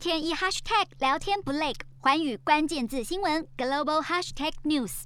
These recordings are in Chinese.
天一 hashtag 聊天不累，环宇关键字新闻 global hashtag news。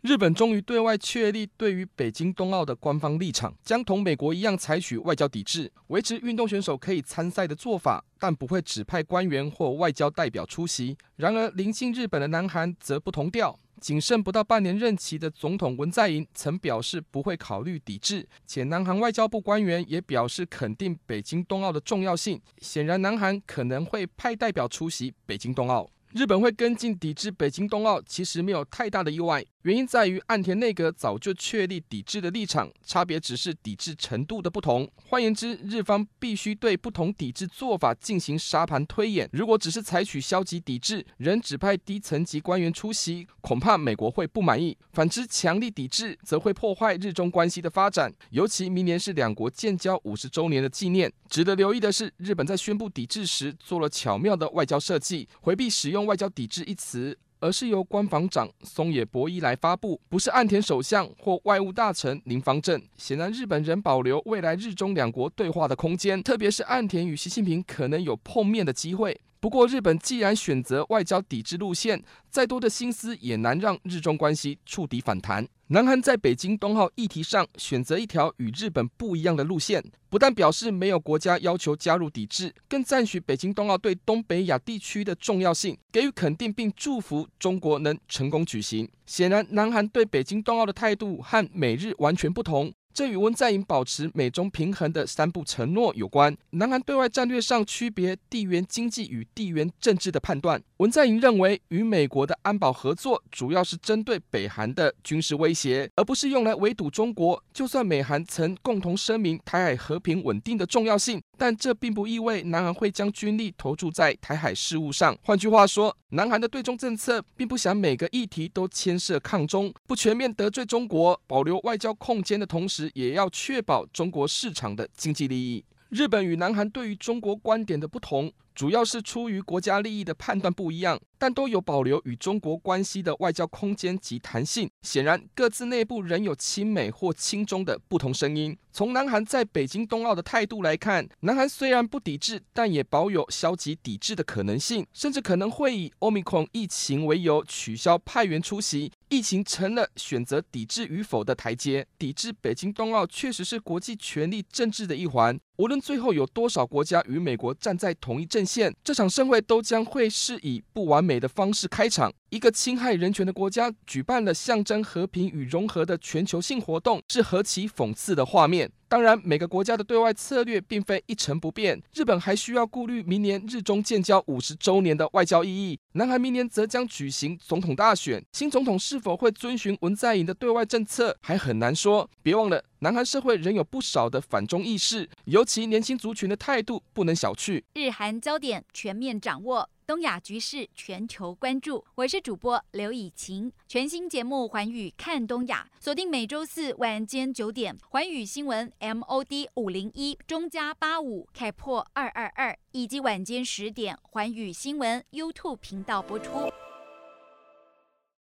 日本终于对外确立对于北京冬奥的官方立场，将同美国一样采取外交抵制，维持运动选手可以参赛的做法，但不会指派官员或外交代表出席。然而，临近日本的南韩则不同调。仅剩不到半年任期的总统文在寅曾表示不会考虑抵制，且南韩外交部官员也表示肯定北京冬奥的重要性。显然，南韩可能会派代表出席北京冬奥。日本会跟进抵制北京冬奥，其实没有太大的意外。原因在于岸田内阁早就确立抵制的立场，差别只是抵制程度的不同。换言之，日方必须对不同抵制做法进行沙盘推演。如果只是采取消极抵制，仍指派低层级官员出席，恐怕美国会不满意；反之，强力抵制则会破坏日中关系的发展。尤其明年是两国建交五十周年的纪念。值得留意的是，日本在宣布抵制时做了巧妙的外交设计，回避使用“外交抵制”一词。而是由官房长松野博一来发布，不是岸田首相或外务大臣林方正。显然，日本仍保留未来日中两国对话的空间，特别是岸田与习近平可能有碰面的机会。不过，日本既然选择外交抵制路线，再多的心思也难让日中关系触底反弹。南韩在北京冬奥议题上选择一条与日本不一样的路线，不但表示没有国家要求加入抵制，更赞许北京冬奥对东北亚地区的重要性，给予肯定并祝福中国能成功举行。显然，南韩对北京冬奥的态度和美日完全不同。这与文在寅保持美中平衡的三不承诺有关。南韩对外战略上区别地缘经济与地缘政治的判断。文在寅认为，与美国的安保合作主要是针对北韩的军事威胁，而不是用来围堵中国。就算美韩曾共同声明台海和平稳定的重要性，但这并不意味南韩会将军力投注在台海事务上。换句话说，南韩的对中政策并不想每个议题都牵涉抗中，不全面得罪中国，保留外交空间的同时。也要确保中国市场的经济利益。日本与南韩对于中国观点的不同，主要是出于国家利益的判断不一样，但都有保留与中国关系的外交空间及弹性。显然，各自内部仍有亲美或亲中的不同声音。从南韩在北京冬奥的态度来看，南韩虽然不抵制，但也保有消极抵制的可能性，甚至可能会以 Omicron 疫情为由取消派员出席。疫情成了选择抵制与否的台阶。抵制北京冬奥确实是国际权力政治的一环。无论最后有多少国家与美国站在同一阵现，这场盛会都将会是以不完美的方式开场。一个侵害人权的国家举办了象征和平与融合的全球性活动，是何其讽刺的画面！当然，每个国家的对外策略并非一成不变。日本还需要顾虑明年日中建交五十周年的外交意义。南韩明年则将举行总统大选，新总统是否会遵循文在寅的对外政策还很难说。别忘了，南韩社会仍有不少的反中意识，尤其年轻族群的态度不能小觑。日韩焦点全面掌握。东亚局势全球关注，我是主播刘以晴。全新节目《寰宇看东亚》，锁定每周四晚间九点，《寰宇新闻》MOD 五零一中加八五开破二二二，以及晚间十点，《环宇新闻》YouTube 频道播出。